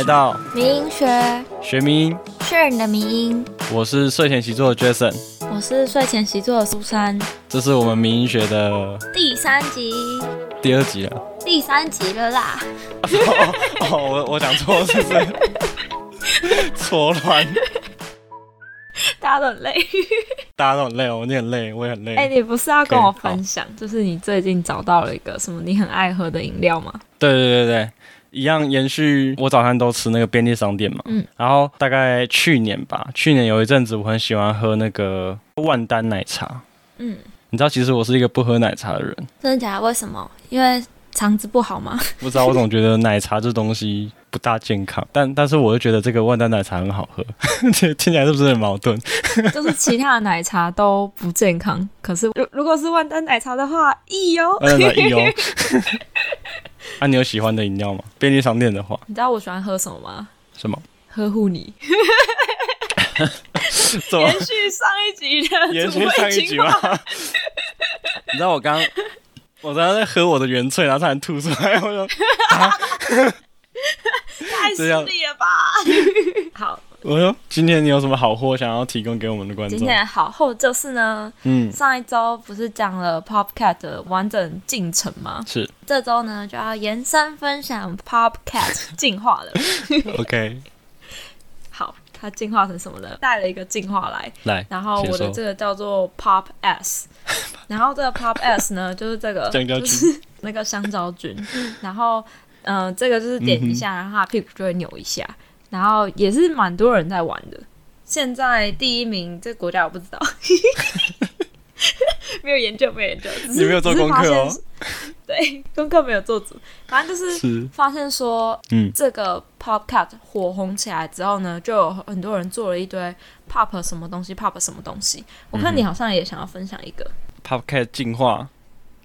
来到民音学学迷因，学你的民音。我是睡前习作的 Jason，我是睡前习作的苏珊。这是我们民音学的第三集，第二集了，第三集了啦。哦，哦，我我讲错了，是不是？错乱。大家都很累，大家都很累哦，你很累，我也很累。哎、欸，你不是要跟我分享，就是你最近找到了一个什么你很爱喝的饮料吗？对对对对，一样延续我早餐都吃那个便利商店嘛。嗯。然后大概去年吧，去年有一阵子我很喜欢喝那个万丹奶茶。嗯。你知道其实我是一个不喝奶茶的人。真的假的？为什么？因为肠子不好吗？不知道，我总觉得奶茶这东西。不大健康，但但是我又觉得这个万丹奶茶很好喝，听起来是不是很矛盾？就是其他的奶茶都不健康，可是如如果是万丹奶茶的话，易哟，易哟。那 你有喜欢的饮料吗？便利商店的话，你知道我喜欢喝什么吗？什么？呵护你。么延续上一集的，延续上一集吗？你知道我刚我刚刚在喝我的原萃，然后差点吐出来，我说。啊太顺利了吧！好，我说今天你有什么好货想要提供给我们的观众？今天的好货就是呢，嗯，上一周不是讲了 Popcat 的完整进程吗？是，这周呢就要延伸分享 Popcat 进化了。OK，好，它进化成什么了？带了一个进化来，来，然后我的这个叫做 Pop S，然后这个 Pop S 呢就是这个，就是那个香蕉菌，然后。嗯、呃，这个就是点一下，然后它屁股就会扭一下，嗯、然后也是蛮多人在玩的。现在第一名，这个国家我不知道，没有研究，没有研究，你没有做功课哦。对，功课没有做足，反正就是发现说，嗯，这个 Popcat 火红起来之后呢，就有很多人做了一堆 Pop 什么东西，Pop 什么东西。我看你好像也想要分享一个、嗯、Popcat 进化，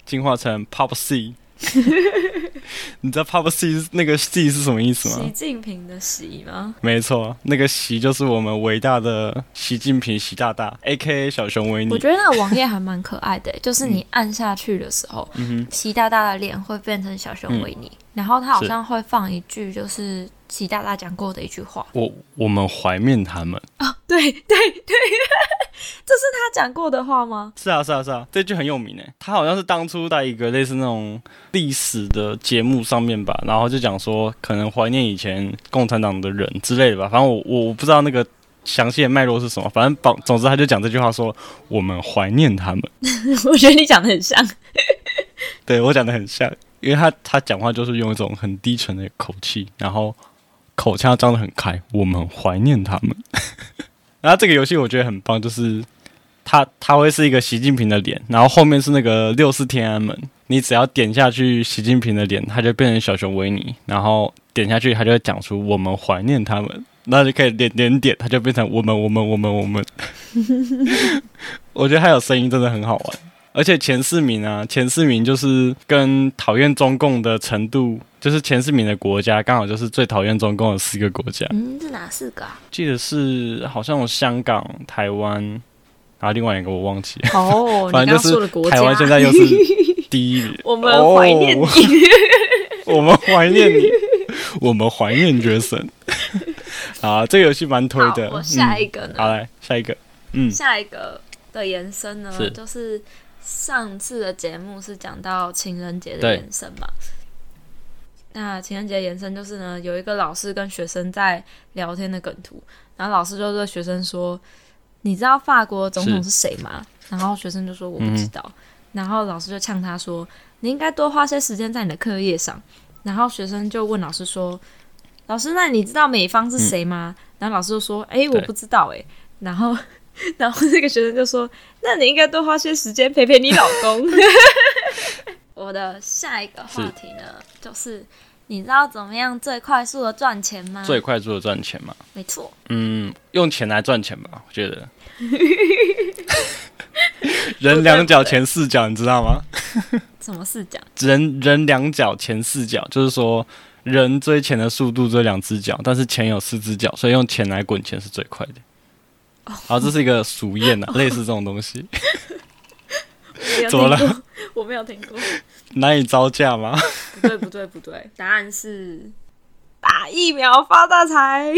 进化成 Pop C。你知道 Pop C 那个“ “C” ”是什么意思吗？习近平的“习”吗？没错，那个“习”就是我们伟大的习近平习大大，A.K.A. 小熊维尼。我觉得那个网页还蛮可爱的，就是你按下去的时候，嗯、习大大的脸会变成小熊维尼，嗯、然后他好像会放一句，就是。习大大讲过的一句话，我我们怀念他们。啊、哦，对对对，这是他讲过的话吗？是啊是啊是啊，这句很有名诶，他好像是当初在一个类似那种历史的节目上面吧，然后就讲说可能怀念以前共产党的人之类的吧，反正我我不知道那个详细的脉络是什么，反正总总之他就讲这句话说我们怀念他们，我觉得你讲的很像，对我讲的很像，因为他他讲话就是用一种很低沉的口气，然后。口腔张得很开，我们怀念他们。然后这个游戏我觉得很棒，就是它它会是一个习近平的脸，然后后面是那个六四天安门。你只要点下去习近平的脸，它就变成小熊维尼，然后点下去，它就会讲出我们怀念他们。那就可以点点点，它就变成我们我们我们我们。我觉得他有声音真的很好玩，而且前四名啊，前四名就是跟讨厌中共的程度。就是前四名的国家，刚好就是最讨厌中共的四个国家。嗯，是哪四个啊？记得是好像有香港、台湾，然后另外一个我忘记了。哦，反正就是台湾现在又是第一名。我们怀念你，我们怀念你，我们怀念 Jason。啊，这个游戏蛮推的。我下一个呢？嗯、好来，下一个。嗯，下一个的延伸呢，是就是上次的节目是讲到情人节的延伸嘛。那情人节延伸就是呢，有一个老师跟学生在聊天的梗图，然后老师就对学生说：“你知道法国总统是谁吗？”然后学生就说：“我不知道。嗯”然后老师就呛他说：“你应该多花些时间在你的课业上。”然后学生就问老师说：“老师，那你知道美方是谁吗？”嗯、然后老师就说：“哎，我不知道。”哎，然后 然后这个学生就说：“那你应该多花些时间陪陪你老公。”我的下一个话题呢，是就是你知道怎么样最快速的赚钱吗？最快速的赚钱吗？没错。嗯，用钱来赚钱吧，我觉得。人两脚前四脚，你知道吗？什么四脚？人人两脚前四脚，就是说人追钱的速度只有两只脚，但是钱有四只脚，所以用钱来滚钱是最快的。哦，好，这是一个俗谚啊，类似这种东西。怎么了？我没有听过。难以 招架吗？不对，不对，不对。答案是，打疫苗发大财。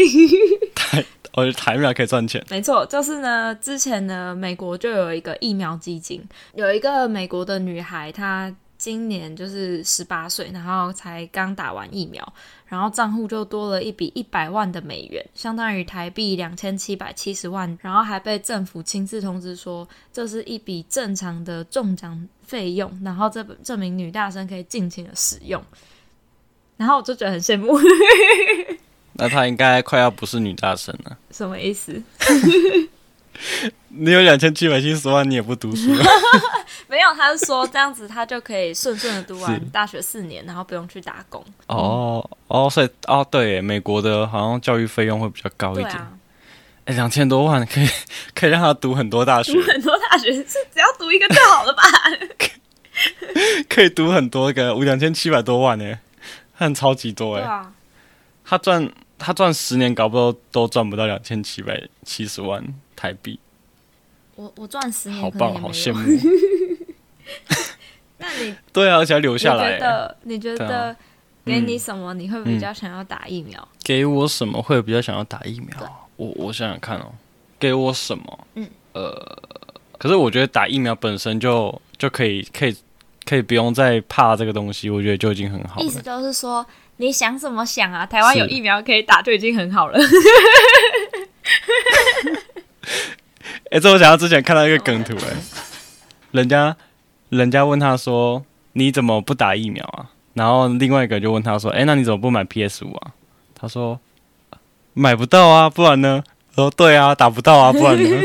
台，我觉得打疫苗可以赚钱。没错，就是呢，之前呢，美国就有一个疫苗基金，有一个美国的女孩，她。今年就是十八岁，然后才刚打完疫苗，然后账户就多了一笔一百万的美元，相当于台币两千七百七十万，然后还被政府亲自通知说，这是一笔正常的中奖费用，然后这这名女大生可以尽情的使用，然后我就觉得很羡慕。那她应该快要不是女大生了？什么意思？你有两千七百七十万，你也不读书？没有，他是说这样子，他就可以顺顺的读完大学四年，然后不用去打工。哦、嗯、哦，所以哦，对，美国的好像教育费用会比较高一点。哎、啊，两千多万可以 可以让他读很多大学，读很多大学是只要读一个就好了吧？可以读很多个，两千七百多万呢，很超级多哎。啊、他赚他赚十年，搞不都都赚不到两千七百七十万台币。我我赚十年，好棒，好羡慕。那你 对啊，而且还留下来。你觉得？你觉得给你什么，你会比较想要打疫苗？嗯、给我什么会比较想要打疫苗？我我想想看哦，给我什么？嗯，呃，可是我觉得打疫苗本身就就可以可以可以不用再怕这个东西，我觉得就已经很好了。意思就是说，你想怎么想啊？台湾有疫苗可以打就已经很好了。哎、欸，这我想到之前看到一个梗图、欸，哎，人家，人家问他说：“你怎么不打疫苗啊？”然后另外一个就问他说：“哎、欸，那你怎么不买 PS 五啊？”他说：“买不到啊，不然呢？”说：“对啊，打不到啊，不然呢？”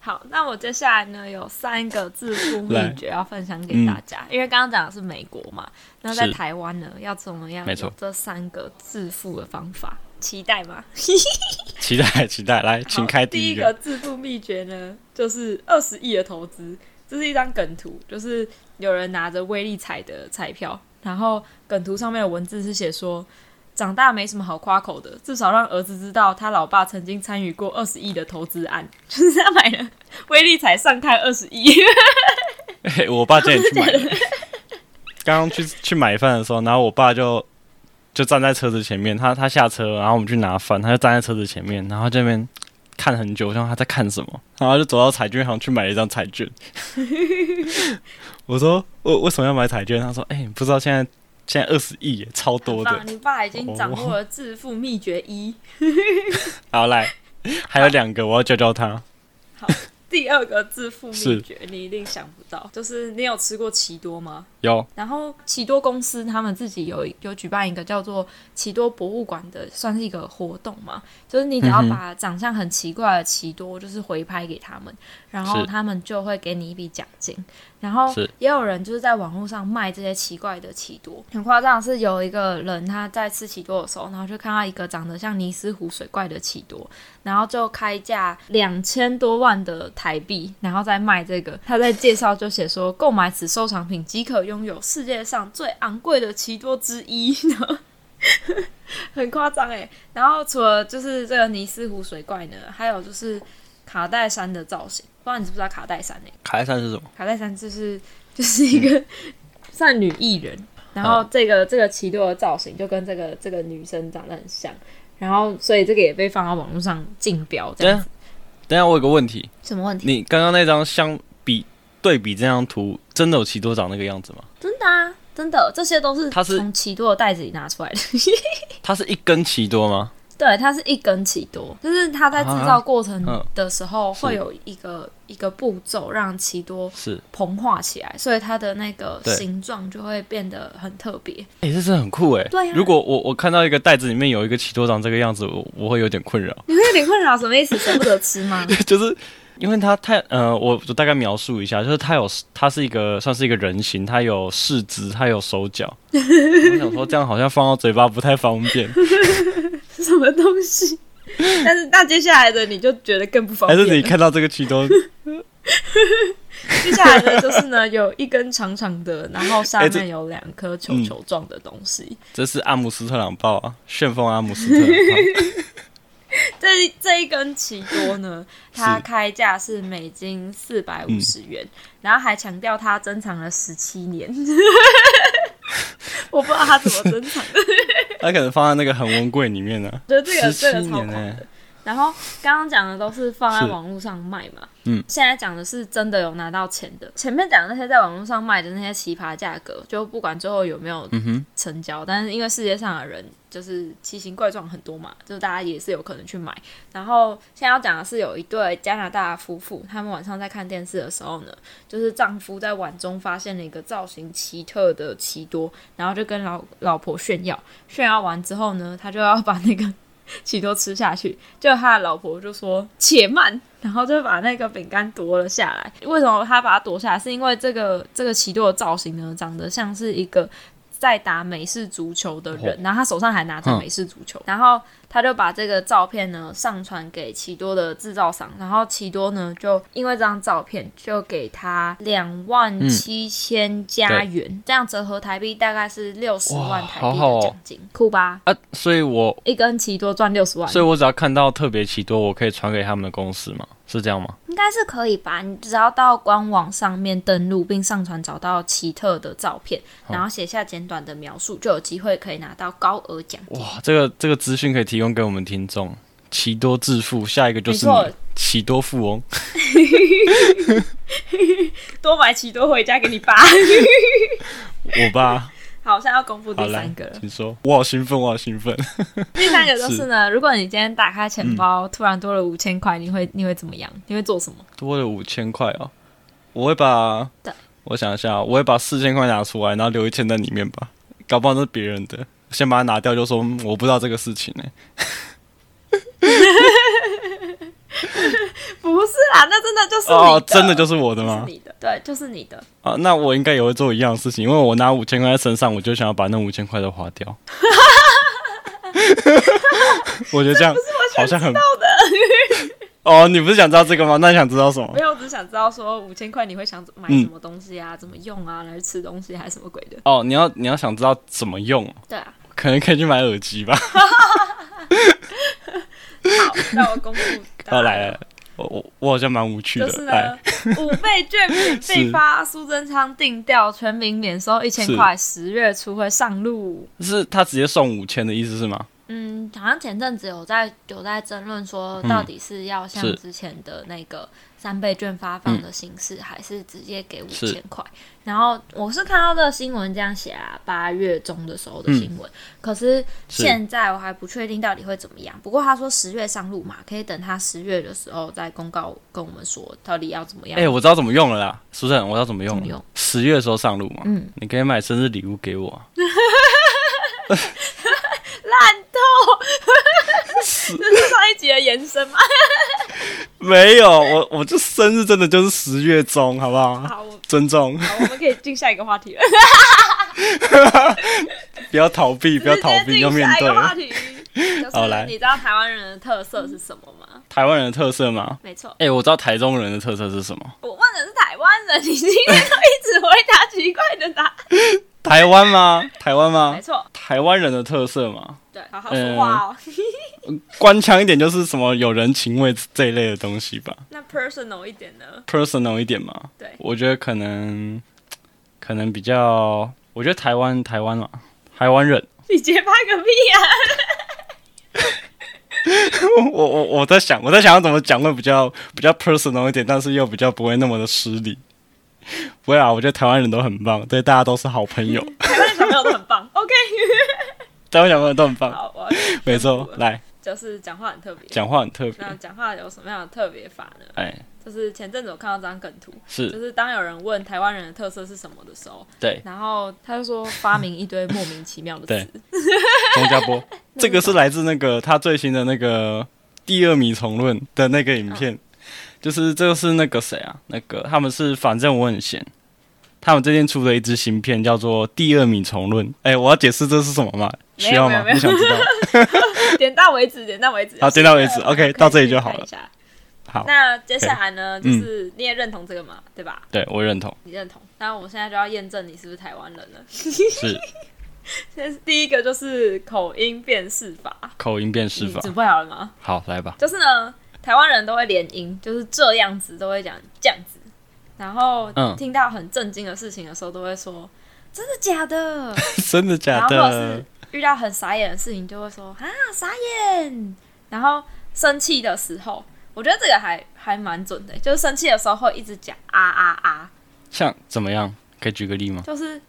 好，那我接下来呢有三个致富 秘诀要分享给大家，嗯、因为刚刚讲的是美国嘛，那在台湾呢要怎么样？没错，这三个致富的方法。期待吗？期待期待，来，请开第一个。第一个致富秘诀呢，就是二十亿的投资。这是一张梗图，就是有人拿着威力彩的彩票，然后梗图上面的文字是写说：长大没什么好夸口的，至少让儿子知道他老爸曾经参与过二十亿的投资案，就是他买了威力彩上看二十亿。欸，我爸叫你去买。刚刚去去买饭的时候，然后我爸就。就站在车子前面，他他下车，然后我们去拿饭，他就站在车子前面，然后这边看很久，像他在看什么，然后就走到彩券行去买了一张彩券。我说我为什么要买彩券？他说：“哎、欸，不知道现在现在二十亿耶，超多的。”你爸已经掌握了致富秘诀一。好来，还有两个，我要教教他。好。第二个致富秘诀，你一定想不到，就是你有吃过奇多吗？有。然后奇多公司他们自己有有举办一个叫做奇多博物馆的，算是一个活动嘛。就是你只要把长相很奇怪的奇多，就是回拍给他们，然后他们就会给你一笔奖金。然后也有人就是在网络上卖这些奇怪的奇多，很夸张是有一个人他在吃奇多的时候，然后就看到一个长得像尼斯湖水怪的奇多，然后就开价两千多万的台币，然后再卖这个。他在介绍就写说，购买此收藏品即可拥有世界上最昂贵的奇多之一，很夸张哎。然后除了就是这个尼斯湖水怪呢，还有就是卡戴珊的造型。不知道你知不知道卡戴珊呢？卡戴珊是什么？卡戴珊就是 就是一个算女艺人，然后这个这个奇多的造型就跟这个这个女生长得很像，然后所以这个也被放到网络上竞标这样子。等下我有个问题，什么问题？你刚刚那张相比对比这张图，真的有奇多长那个样子吗？真的啊，真的，这些都是它是从奇多的袋子里拿出来的。它是一根奇多吗？对，它是一根奇多，就是它在制造过程的时候会有一个、一个步骤让奇多是膨化起来，所以它的那个形状就会变得很特别。哎、欸，这真的很酷哎！对、啊，如果我我看到一个袋子里面有一个奇多长这个样子，我我会有点困扰。你会有点困扰？什么意思？舍不得吃吗？就是。因为它太呃，我就大概描述一下，就是它有它是一个算是一个人形，它有四肢，它有手脚。我想说这样好像放到嘴巴不太方便。什么东西？但是那接下来的你就觉得更不方便。还是你看到这个奇多？接下来的就是呢，有一根长长的，然后上面有两颗球球状的东西。欸这，嗯、这是阿姆斯特朗豹啊，旋风阿姆斯特朗豹。这这一根奇多呢，它开价是美金四百五十元，嗯、然后还强调它珍藏了十七年，我不知道他怎么珍藏的。他可能放在那个恒温柜里面呢、啊。觉得这个这个超狂的。然后刚刚讲的都是放在网络上卖嘛，嗯，现在讲的是真的有拿到钱的。前面讲的那些在网络上卖的那些奇葩价格，就不管最后有没有成交，嗯、但是因为世界上的人就是奇形怪状很多嘛，就是大家也是有可能去买。然后现在要讲的是有一对加拿大夫妇，他们晚上在看电视的时候呢，就是丈夫在碗中发现了一个造型奇特的奇多，然后就跟老老婆炫耀，炫耀完之后呢，他就要把那个。奇多吃下去，就他的老婆就说：“且慢。”然后就把那个饼干夺了下来。为什么他把它夺下来？是因为这个这个奇多的造型呢，长得像是一个在打美式足球的人，然后他手上还拿着美式足球，然后。他就把这个照片呢上传给奇多的制造商，然后奇多呢就因为这张照片就给他两万七千加元，嗯、这样折合台币大概是六十万台币的奖金，酷吧？啊，所以我一根奇多赚六十万，所以我只要看到特别奇多，我可以传给他们的公司吗？是这样吗？应该是可以吧？你只要到官网上面登录并上传找到奇特的照片，然后写下简短的描述，就有机会可以拿到高额奖金。哇，这个这个资讯可以提供给我们听众，奇多致富，下一个就是你奇多富翁，多买奇多回家给你爸，我爸。好，现在要公布第三个了，请说，我好兴奋，我好兴奋。第三个就是呢，是如果你今天打开钱包，嗯、突然多了五千块，你会你会怎么样？你会做什么？多了五千块哦，我会把，我想一下，我会把四千块拿出来，然后留一千在里面吧，搞不好那是别人的。先把它拿掉，就说我不知道这个事情呢。哦，真的就是我的吗？是你的，对，就是你的。啊，那我应该也会做一样的事情，因为我拿五千块在身上，我就想要把那五千块都花掉。我觉得这样好像很。哦，你不是想知道这个吗？那你想知道什么？没有，我只是想知道说五千块你会想买什么东西啊？嗯、怎么用啊？来吃东西还是什么鬼的？哦，你要你要想知道怎么用？对啊，可能可以去买耳机吧。好，那我公布。到来了，我我我好像蛮无趣的。就是呢，五倍券免费 发，苏贞昌定调，全民免收一千块，十月初会上路。是他直接送五千的意思是吗？嗯，好像前阵子有在有在争论说，到底是要像之前的那个三倍券发放的形式，嗯、还是直接给五千块？然后我是看到这个新闻这样写啊，八月中的时候的新闻。嗯、可是现在我还不确定到底会怎么样。不过他说十月上路嘛，可以等他十月的时候再公告跟我们说到底要怎么样。哎、欸，我知道怎么用了啦，苏珊，我知道怎么用了。用十月的时候上路嘛，嗯，你可以买生日礼物给我、啊。烂透，这是上一集的延伸吗？没有，我我这生日真的就是十月中，好不好？好，尊重。好，我们可以进下一个话题了。不要逃避，不要逃避，要面对。话题 好来，你知道台湾人的特色是什么吗？台湾人的特色吗？没错。哎，我知道台中人的特色是什么。我问的是台湾人，你今天都一直回答奇怪的答案。台湾吗？台湾吗？没错。台湾人的特色嘛。对，好好说话哦。嗯、官腔一点就是什么有人情味这一类的东西吧。那 personal 一点呢？personal 一点嘛。对，我觉得可能可能比较，我觉得台湾台湾嘛，台湾人。你结巴个屁、啊！我我我在想，我在想要怎么讲会比较比较 personal 一点，但是又比较不会那么的失礼。不会啊，我觉得台湾人都很棒，对，大家都是好朋友。台湾小朋友都很棒，OK。台湾小朋友都很棒，好，我没错，来，就是讲话很特别，讲话很特别。那讲话有什么样的特别法呢？哎，就是前阵子我看到这张梗图，是，就是当有人问台湾人的特色是什么的时候，对，然后他就说发明一堆莫名其妙的词。钟家波，这个是来自那个他最新的那个第二米虫论的那个影片，就是这个是那个谁啊？那个他们是反正我很闲。他们最近出了一支新片，叫做《第二米虫论》。哎，我要解释这是什么吗？需要吗？你想知道。点到为止，点到为止。好，点到为止。OK，到这里就好了。好，那接下来呢？就是你也认同这个嘛？对吧？对，我认同。你认同？那我现在就要验证你是不是台湾人了。是。先第一个就是口音辨识法。口音辨识法。准备好了吗？好，来吧。就是呢，台湾人都会联音，就是这样子都会讲这样子。然后听到很震惊的事情的时候，都会说：“真的假的？真的假的？然后是遇到很傻眼的事情，就会说啊傻眼。然后生气的时候，我觉得这个还还蛮准的，就是生气的时候会一直讲啊啊啊。像怎么样？可以举个例吗？就是，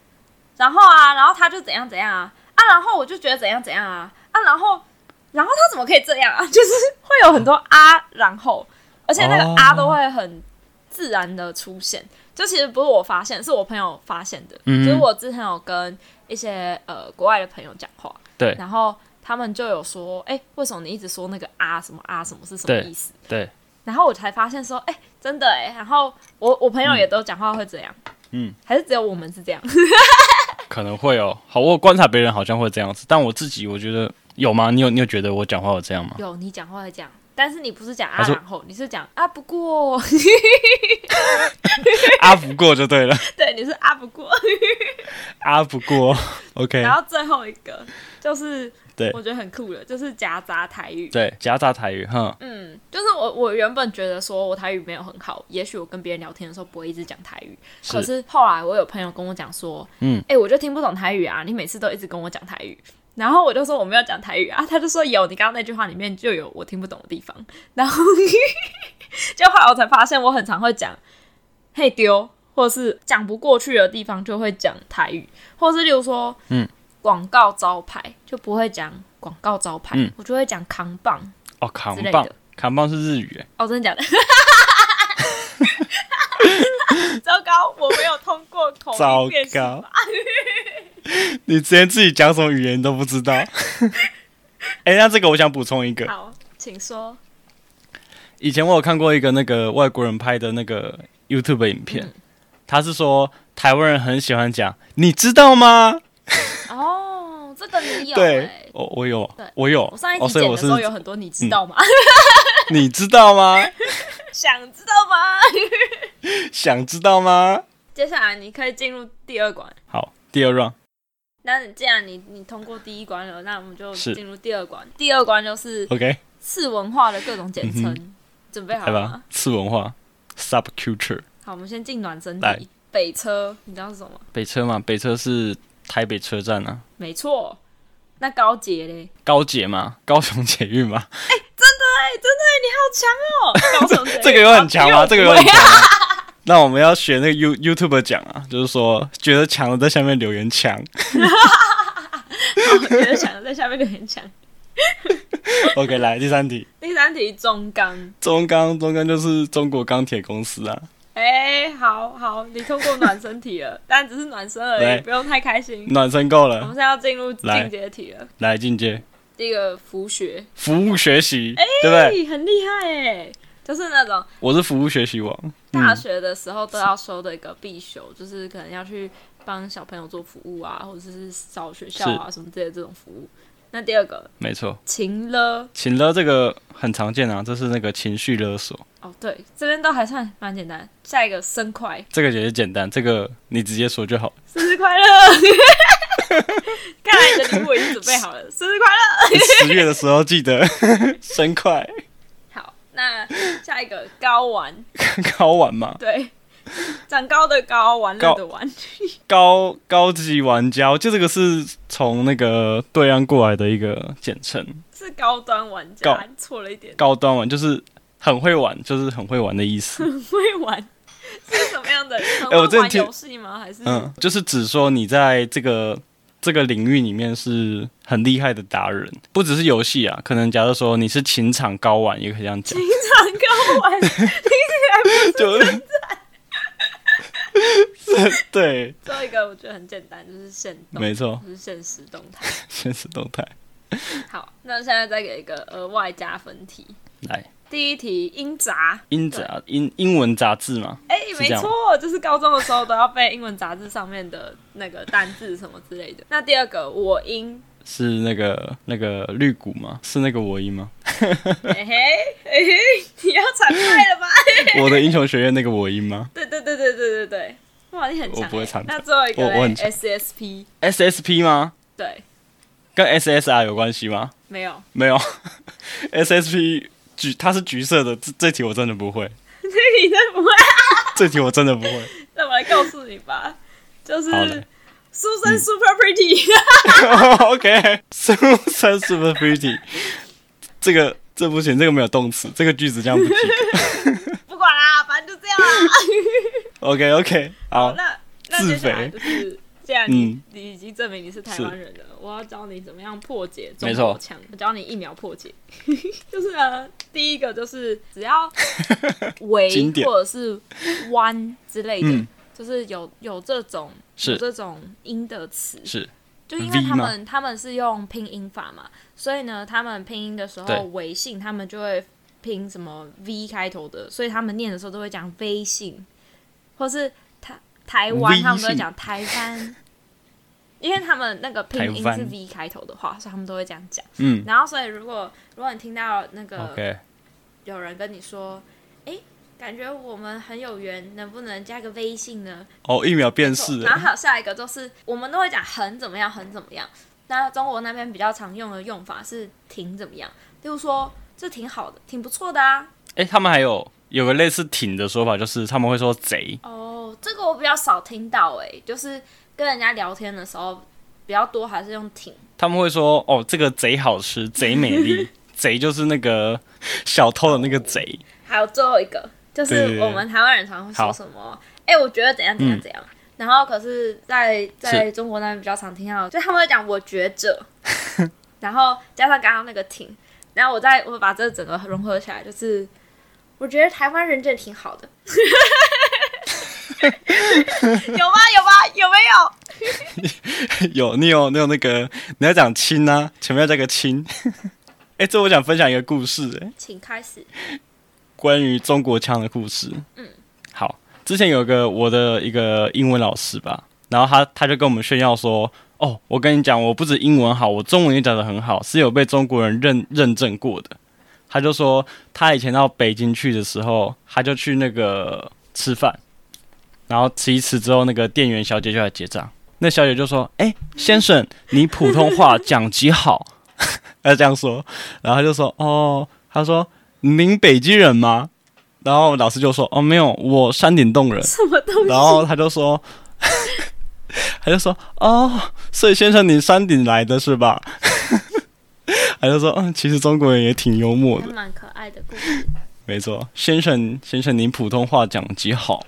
然后啊，然后他就怎样怎样啊啊，然后我就觉得怎样怎样啊啊，然后然后他怎么可以这样啊？就是会有很多啊，然后而且那个啊都会很自然的出现。哦、就其实不是我发现，是我朋友发现的。嗯，就是我之前有跟一些呃国外的朋友讲话，对，然后他们就有说，哎，为什么你一直说那个啊什么啊什么是什么意思？对，对，然后我才发现说，哎。真的哎，然后我我朋友也都讲话会这样，嗯，还是只有我们是这样？可能会哦。好，我观察别人好像会这样子，但我自己我觉得有吗？你有你有觉得我讲话有这样吗？有，你讲话会这样，但是你不是讲啊，然后你是讲啊不过，啊不过就对了，对，你是啊不过，啊不过，OK。然后最后一个就是。对，我觉得很酷的，就是夹杂台语。对，夹杂台语，哈，嗯，就是我我原本觉得说我台语没有很好，也许我跟别人聊天的时候不会一直讲台语。是。可是后来我有朋友跟我讲说，嗯，哎、欸，我就听不懂台语啊，你每次都一直跟我讲台语。然后我就说我没有讲台语啊，他就说有，你刚刚那句话里面就有我听不懂的地方。然后 就后来我才发现，我很常会讲嘿丢，或者是讲不过去的地方就会讲台语，或是例如说，嗯。广告招牌就不会讲广告招牌，嗯、我就会讲扛棒哦，扛棒，扛棒是日语哎，哦，真的假的？糟糕，我没有通过口。糟糕，你之前自己讲什么语言都不知道？哎、欸，那这个我想补充一个，好，请说。以前我有看过一个那个外国人拍的那个 YouTube 影片，嗯、他是说台湾人很喜欢讲，你知道吗？哦，这个你有？对，我我有，我有。我上一集剪的时候有很多，你知道吗？你知道吗？想知道吗？想知道吗？接下来你可以进入第二关。好，第二 round。那既然你你通过第一关了，那我们就进入第二关。第二关就是 OK 次文化的各种简称，准备好了吗？次文化 subculture。好，我们先进暖身题。北车，你知道是什么？北车嘛，北车是。台北车站啊，没错。那高捷嘞？高捷嘛，高雄捷运嘛。哎、欸，真的哎，真的哎，你好强哦！高雄捷运 这个有很强吗？这个有很强。那我们要学那个 You YouTuber 讲啊，就是说觉得强的在下面留言抢。觉得强的在下面留言强。OK，来第三题。第三题，中钢。中钢，中钢就是中国钢铁公司啊。哎、欸，好好，你通过暖身题了，但只是暖身而已，不用太开心。暖身够了，我们现在要进入进阶题了。来进阶，第一个服学，服务学习，哎、欸，对不对？很厉害哎，就是那种我是服务学习王，大学的时候都要收的一个必修，嗯、就是可能要去帮小朋友做服务啊，或者是找学校啊什么之类的这种服务。那第二个，没错，情勒，情勒这个很常见啊，这是那个情绪勒索。哦，对，这边都还算蛮简单。下一个生快，这个也是简单，这个你直接说就好。生日快乐！看来你的礼物已经准备好了。生日快乐！十月的时候记得 生快。好，那下一个高玩，高玩 嘛？对。长高的高，玩乐的玩，高高级玩家，就这个是从那个对岸过来的一个简称，是高端玩家，错了一点，高端玩就是很会玩，就是很会玩的意思，很会玩是什么样的？哎，我这游戏吗？还是嗯，就是指说你在这个这个领域里面是很厉害的达人，不只是游戏啊，可能假如说你是情场高玩，也可以这样讲，情场高玩？听起来不是 对，最后一个我觉得很简单，就是现动，没错，就是现实动态，现实动态。好，那现在再给一个额外加分题，来，第一题英杂，英杂英英文杂志嘛？哎、欸，没错，就是高中的时候都要背英文杂志上面的那个单字什么之类的。那第二个我英是那个那个绿谷吗？是那个我英吗？嘿嘿哎嘿，你要惨败了吧？我的英雄学院那个我英吗？对对对对对对对。哇，你很强！我不会唱。那最后一个 SSP SSP 吗？对，跟 SSR 有关系吗？没有，没有。SSP 橘，它是橘色的。这这题我真的不会。这题真的不会。这题我真的不会。那我来告诉你吧，就是 Susan super pretty。OK，Susan super pretty。这个这不行，这个没有动词，这个句子这样不及格。不管啦，反正就这样啦。OK OK，好，好，那那接下来就是。既然你、嗯、你已经证明你是台湾人了，我要教你怎么样破解中国腔。我教你一秒破解，就是呢，第一个就是只要 围或者是弯之类的，嗯、就是有有这种有这种音的词，是。就因为他们他们是用拼音法嘛，所以呢，他们拼音的时候，微信他们就会拼什么 V 开头的，所以他们念的时候都会讲微信，或是。台湾他们都会讲台湾，因为他们那个拼音是 V 开头的话，所以他们都会这样讲。嗯，然后所以如果如果你听到那个有人跟你说，哎感觉我们很有缘，能不能加个微信呢？哦，一秒变式。然后还有下一个就是，我们都会讲很怎么样，很怎么样。那中国那边比较常用的用法是挺怎么样，例如说这挺好的，挺不错的啊。哎，他们还有有个类似挺的说法，就是他们会说贼。哦。这个我比较少听到哎、欸，就是跟人家聊天的时候比较多，还是用挺。他们会说哦，这个贼好吃，贼美丽，贼就是那个小偷的那个贼。还有最后一个，就是我们台湾人常常会说什么？哎好，我觉得怎样怎样怎样。嗯、然后可是在在中国那边比较常听到，是就他们会讲我觉着，然后加上刚刚那个挺，然后我再我把这整个融合起来，就是我觉得台湾人真的挺好的。有吗？有吗？有没有？有，你有，你有那个，你要讲亲啊，前面要加个亲。哎，这我想分享一个故事，哎，请开始。关于中国腔的故事。嗯，好，之前有一个我的一个英文老师吧，然后他他就跟我们炫耀说，哦，我跟你讲，我不止英文好，我中文也讲得很好，是有被中国人认认证过的。他就说，他以前到北京去的时候，他就去那个吃饭。然后吃一吃之后，那个店员小姐就来结账。那小姐就说：“哎，先生，你普通话讲极好。”她这样说。然后他就说：“哦，她说您北京人吗？”然后老师就说：“哦，没有，我山顶洞人。”什么东西？然后他就说：“他就说哦，所以先生你山顶来的是吧？” 他就说：“嗯，其实中国人也挺幽默的，蛮可爱的故事。”没错，先生，先生，您普通话讲极好。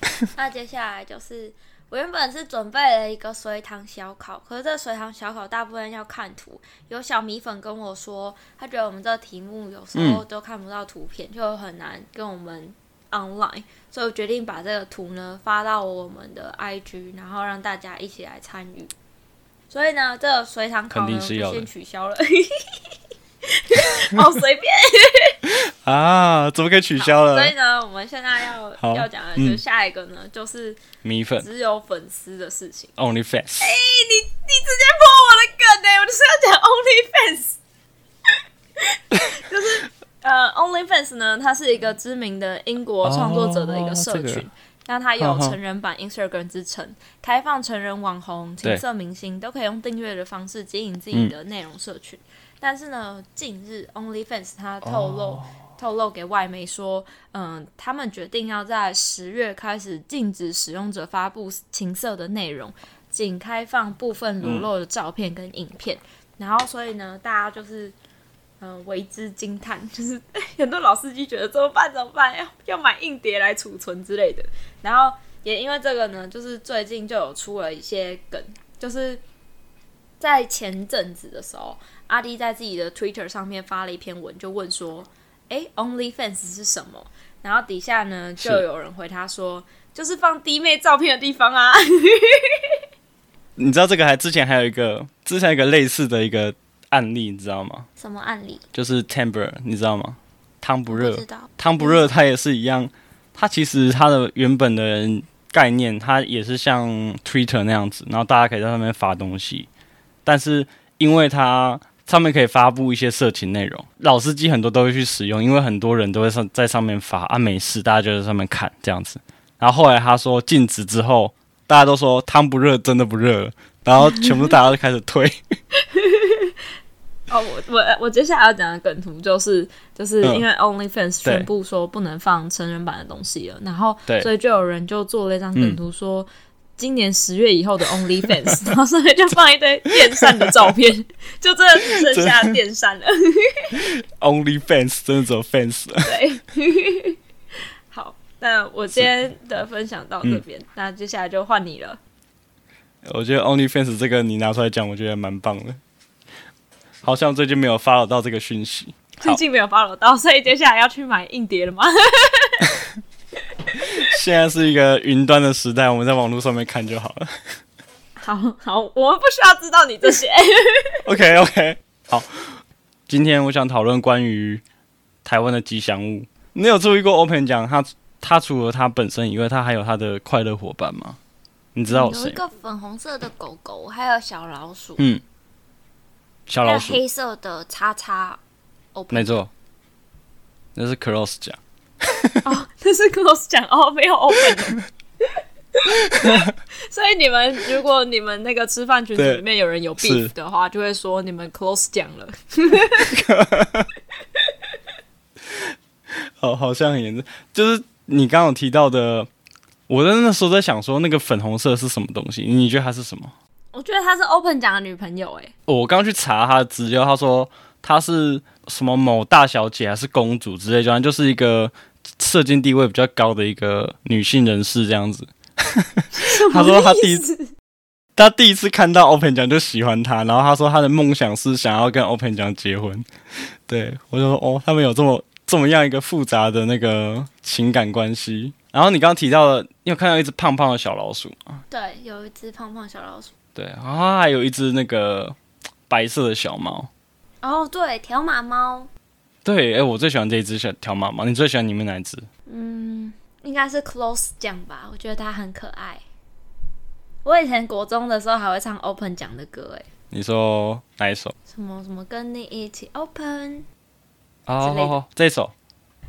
那接下来就是我原本是准备了一个随堂小考，可是这随堂小考大部分要看图。有小米粉跟我说，他觉得我们这个题目有时候都看不到图片，嗯、就很难跟我们 online，所以我决定把这个图呢发到我们的 IG，然后让大家一起来参与。所以呢，这个随堂考呢就先取消了。好随便 啊！怎么可以取消了？所以呢，我们现在要好要讲的就是下一个呢，嗯、就是米粉只有粉丝的事情。OnlyFans。哎、欸，你你直接破我的梗呢、欸？我就是要讲 OnlyFans。就是呃，OnlyFans 呢，它是一个知名的英国创作者的一个社群，那它有成人版 Instagram 之称，开放成人网红、情色明星都可以用订阅的方式经营自己的内容社群。嗯但是呢，近日 OnlyFans 他透露、oh. 透露给外媒说，嗯，他们决定要在十月开始禁止使用者发布情色的内容，仅开放部分裸露的照片跟影片。嗯、然后，所以呢，大家就是嗯为之惊叹，就是很多老司机觉得怎么办？怎么办？要要买硬碟来储存之类的。然后也因为这个呢，就是最近就有出了一些梗，就是在前阵子的时候。阿迪在自己的 Twitter 上面发了一篇文，就问说：“哎，OnlyFans 是什么？”然后底下呢就有人回他说：“是就是放弟妹照片的地方啊。”你知道这个还之前还有一个之前有一个类似的一个案例，你知道吗？什么案例？就是 Timber，你知道吗？汤不热，汤不热，它也是一样。它其实它的原本的概念，它也是像 Twitter 那样子，然后大家可以在上面发东西，但是因为它上面可以发布一些色情内容，老司机很多都会去使用，因为很多人都会上在上面发啊，没事，大家就在上面看这样子。然后后来他说禁止之后，大家都说汤不热，真的不热，然后全部大家都开始退。哦，我我我接下来要讲的梗图就是，就是因为 OnlyFans 全部说不能放成人版的东西了，嗯、然后对所以就有人就做了一张梗图说。今年十月以后的 OnlyFans，然后上面就放一堆电扇的照片，就真的只剩下电扇了。OnlyFans 真的只有 fans 了。对，好，那我今天的分享到这边，嗯、那接下来就换你了。我觉得 OnlyFans 这个你拿出来讲，我觉得蛮棒的。好像最近没有 follow 到这个讯息，最近没有 follow 到，所以接下来要去买硬碟了吗？现在是一个云端的时代，我们在网络上面看就好了。好好，我们不需要知道你这些。OK OK，好。今天我想讨论关于台湾的吉祥物。你有注意过 Open 讲他他除了他本身以外，他还有他的快乐伙伴吗？你知道谁？有一个粉红色的狗狗，还有小老鼠。嗯，小老鼠。黑色的叉叉。没错，那是 Cross 讲。哦，这是 close 讲哦，没有 open。所以你们如果你们那个吃饭群组里面有人有 beef 的话，就会说你们 close 讲了。好，好像很严重。就是你刚刚有提到的，我在那时候在想说，那个粉红色是什么东西？你觉得它是什么？我觉得他是 open 讲的女朋友。哎，我刚去查他的资料，他说他是什么某大小姐还是公主之类，就就是一个。社经地位比较高的一个女性人士这样子，他说他第一次，他第一次看到 Open 奖就喜欢他，然后他说他的梦想是想要跟 Open 奖结婚。对，我就说哦，他们有这么这么样一个复杂的那个情感关系。然后你刚刚提到了，你有看到一只胖胖的小老鼠吗？对，有一只胖胖小老鼠。对，然后还有一只那个白色的小猫。哦，对，条码猫。对，哎、欸，我最喜欢这一只小条码猫。你最喜欢里面哪一只？嗯，应该是 Close 酱吧。我觉得它很可爱。我以前国中的时候还会唱 Open 酱的歌，哎。你说哪一首？什么什么跟你一起 Open？哦，好好，这首。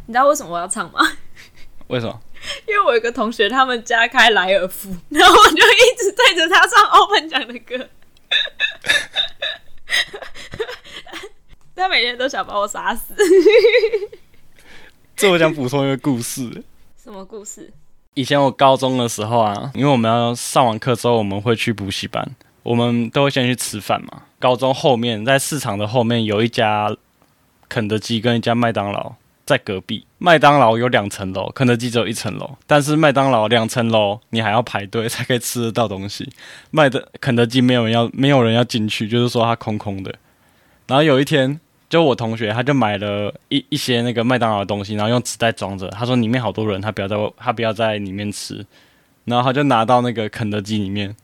你知道为什么我要唱吗？为什么？因为我有个同学，他们家开莱尔夫，然后我就一直对着他唱 Open 酱的歌。他每天都想把我杀死。这我想补充一个故事。什么故事？以前我高中的时候啊，因为我们要上完课之后，我们会去补习班，我们都会先去吃饭嘛。高中后面在市场的后面有一家肯德基跟一家麦当劳在隔壁。麦当劳有两层楼，肯德基只有一层楼。但是麦当劳两层楼你还要排队 才可以吃得到东西。麦的肯德基没有人要，没有人要进去，就是说它空空的。然后有一天。就我同学，他就买了一一些那个麦当劳的东西，然后用纸袋装着。他说里面好多人，他不要在他不要在里面吃。然后他就拿到那个肯德基里面，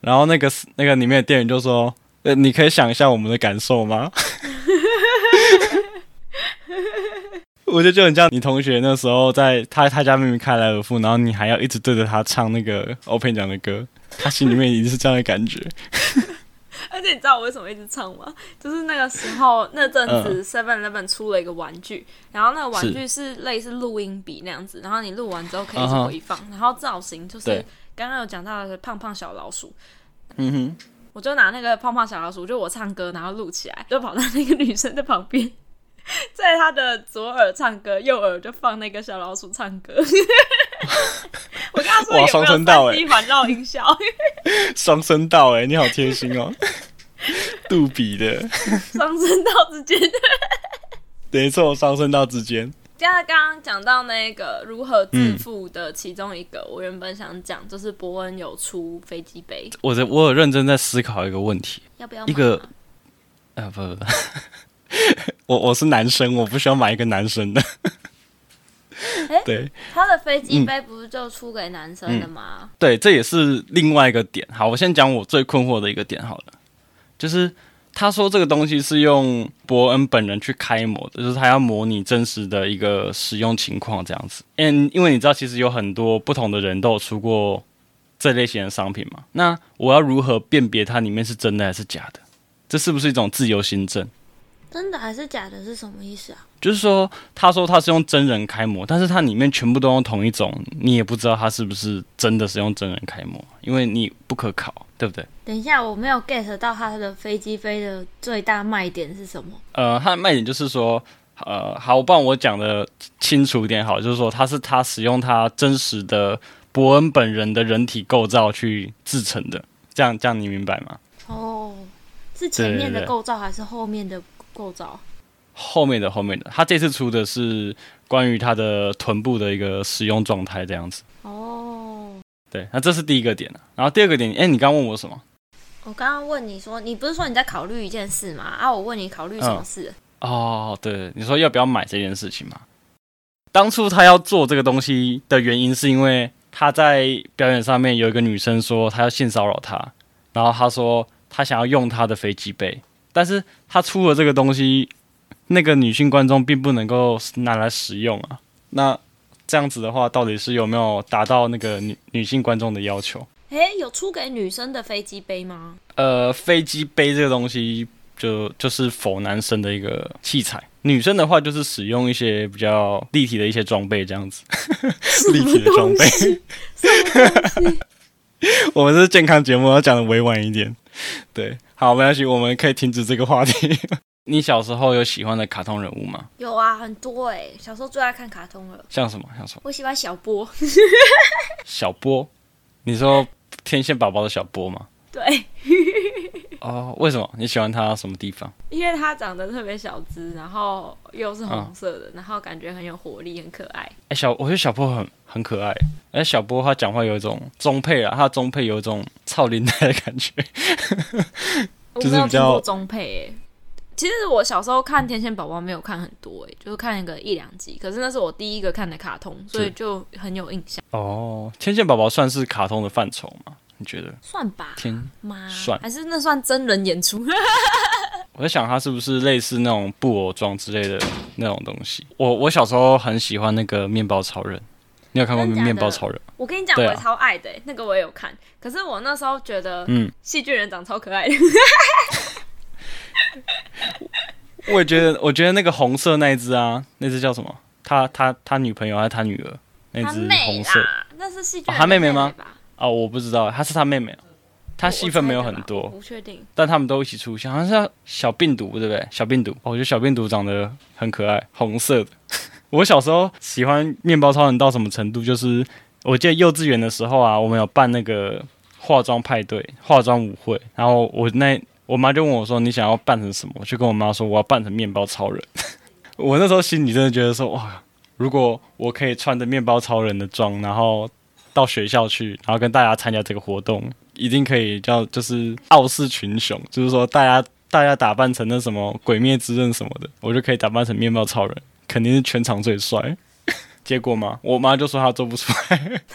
然后那个那个里面的店员就说：“呃，你可以想一下我们的感受吗？” 我觉得就很像你同学那时候在他他家明明开莱尔富，然后你还要一直对着他唱那个 Open 讲的歌，他心里面已经是这样的感觉。而且你知道我为什么一直唱吗？就是那个时候那阵子 Seven Eleven 出了一个玩具，然后那个玩具是。类似录音笔那样子，然后你录完之后可以回放，然后造型就是刚刚有讲到的胖胖小老鼠。嗯哼，我就拿那个胖胖小老鼠，就我唱歌，然后录起来，就跑到那个女生的旁边，在他的左耳唱歌，右耳就放那个小老鼠唱歌。我跟他说有没有三 D 环绕音效？双声道哎，你好贴心哦，杜比的双声道之间，没错，双声道之间。刚刚讲到那个如何致富的其中一个，嗯、我原本想讲就是伯恩有出飞机杯。我在我有认真在思考一个问题，要不要一个？啊不，不，不，我我是男生，我不需要买一个男生的。欸、对，他的飞机杯不是就出给男生的吗？嗯嗯？对，这也是另外一个点。好，我先讲我最困惑的一个点好了，就是他说这个东西是用伯恩本人去开模的，就是他要模拟真实的一个使用情况这样子。嗯，因为你知道，其实有很多不同的人都有出过这类型的商品嘛。那我要如何辨别它里面是真的还是假的？这是不是一种自由心证？真的还是假的？是什么意思啊？就是说，他说他是用真人开模，但是它里面全部都用同一种，你也不知道他是不是真的是用真人开模，因为你不可考，对不对？等一下，我没有 get 到他的飞机飞的最大卖点是什么？呃，它的卖点就是说，呃，好，我帮我讲的清楚一点好，就是说，它是他使用他真实的伯恩本人的人体构造去制成的。这样这样你明白吗？哦，是前面的构造还是后面的构造？后面的后面的，他这次出的是关于他的臀部的一个使用状态这样子。哦，对，那这是第一个点。然后第二个点，哎，你刚问我什么？我刚刚问你说，你不是说你在考虑一件事吗？啊，我问你考虑什么事？嗯、哦，对，你说要不要买这件事情嘛？当初他要做这个东西的原因，是因为他在表演上面有一个女生说他要性骚扰他，然后他说他想要用他的飞机杯，但是他出了这个东西。那个女性观众并不能够拿来使用啊，那这样子的话，到底是有没有达到那个女女性观众的要求？诶，有出给女生的飞机杯吗？呃，飞机杯这个东西就就是否男生的一个器材，女生的话就是使用一些比较立体的一些装备这样子，立体的装备。我们是健康节目，要讲的委婉一点。对，好，没关系，我们可以停止这个话题。你小时候有喜欢的卡通人物吗？有啊，很多哎、欸，小时候最爱看卡通了。像什么？像什么？我喜欢小波。小波？你说天线宝宝的小波吗？对。哦，为什么你喜欢他什么地方？因为他长得特别小只，然后又是红色的，嗯、然后感觉很有活力，很可爱。哎、欸，小，我觉得小波很很可爱。哎，小波他讲话有一种中配啊，他中配有一种超龄代的感觉，就是比较中配哎。其实我小时候看《天线宝宝》没有看很多哎，就是看一个一两集。可是那是我第一个看的卡通，所以就很有印象。哦，《天线宝宝》算是卡通的范畴吗？你觉得？算吧。天妈算还是那算真人演出？我在想，它是不是类似那种布偶装之类的那种东西？我我小时候很喜欢那个面包超人，你有看过面包超人？我跟你讲，我超爱的，那个我也有看。可是我那时候觉得，嗯，细菌人长超可爱的。我也觉得，我觉得那个红色那一只啊，那只叫什么？他他他女朋友还是他女儿？那只红色，那是细菌、哦、他妹妹吗？哦，我不知道，她是他妹妹。她戏份没有很多，不确定。但他们都一起出现，好像是小病毒，对不对？小病毒，哦、我觉得小病毒长得很可爱，红色的。我小时候喜欢面包超人到什么程度？就是我记得幼稚园的时候啊，我们有办那个化妆派对、化妆舞会，然后我那。我妈就问我说：“你想要扮成什么？”我就跟我妈说：“我要扮成面包超人。”我那时候心里真的觉得说：“哇，如果我可以穿着面包超人的装，然后到学校去，然后跟大家参加这个活动，一定可以叫就是傲视群雄。就是说，大家大家打扮成那什么鬼灭之刃什么的，我就可以打扮成面包超人，肯定是全场最帅。结果嘛，我妈就说她做不出来。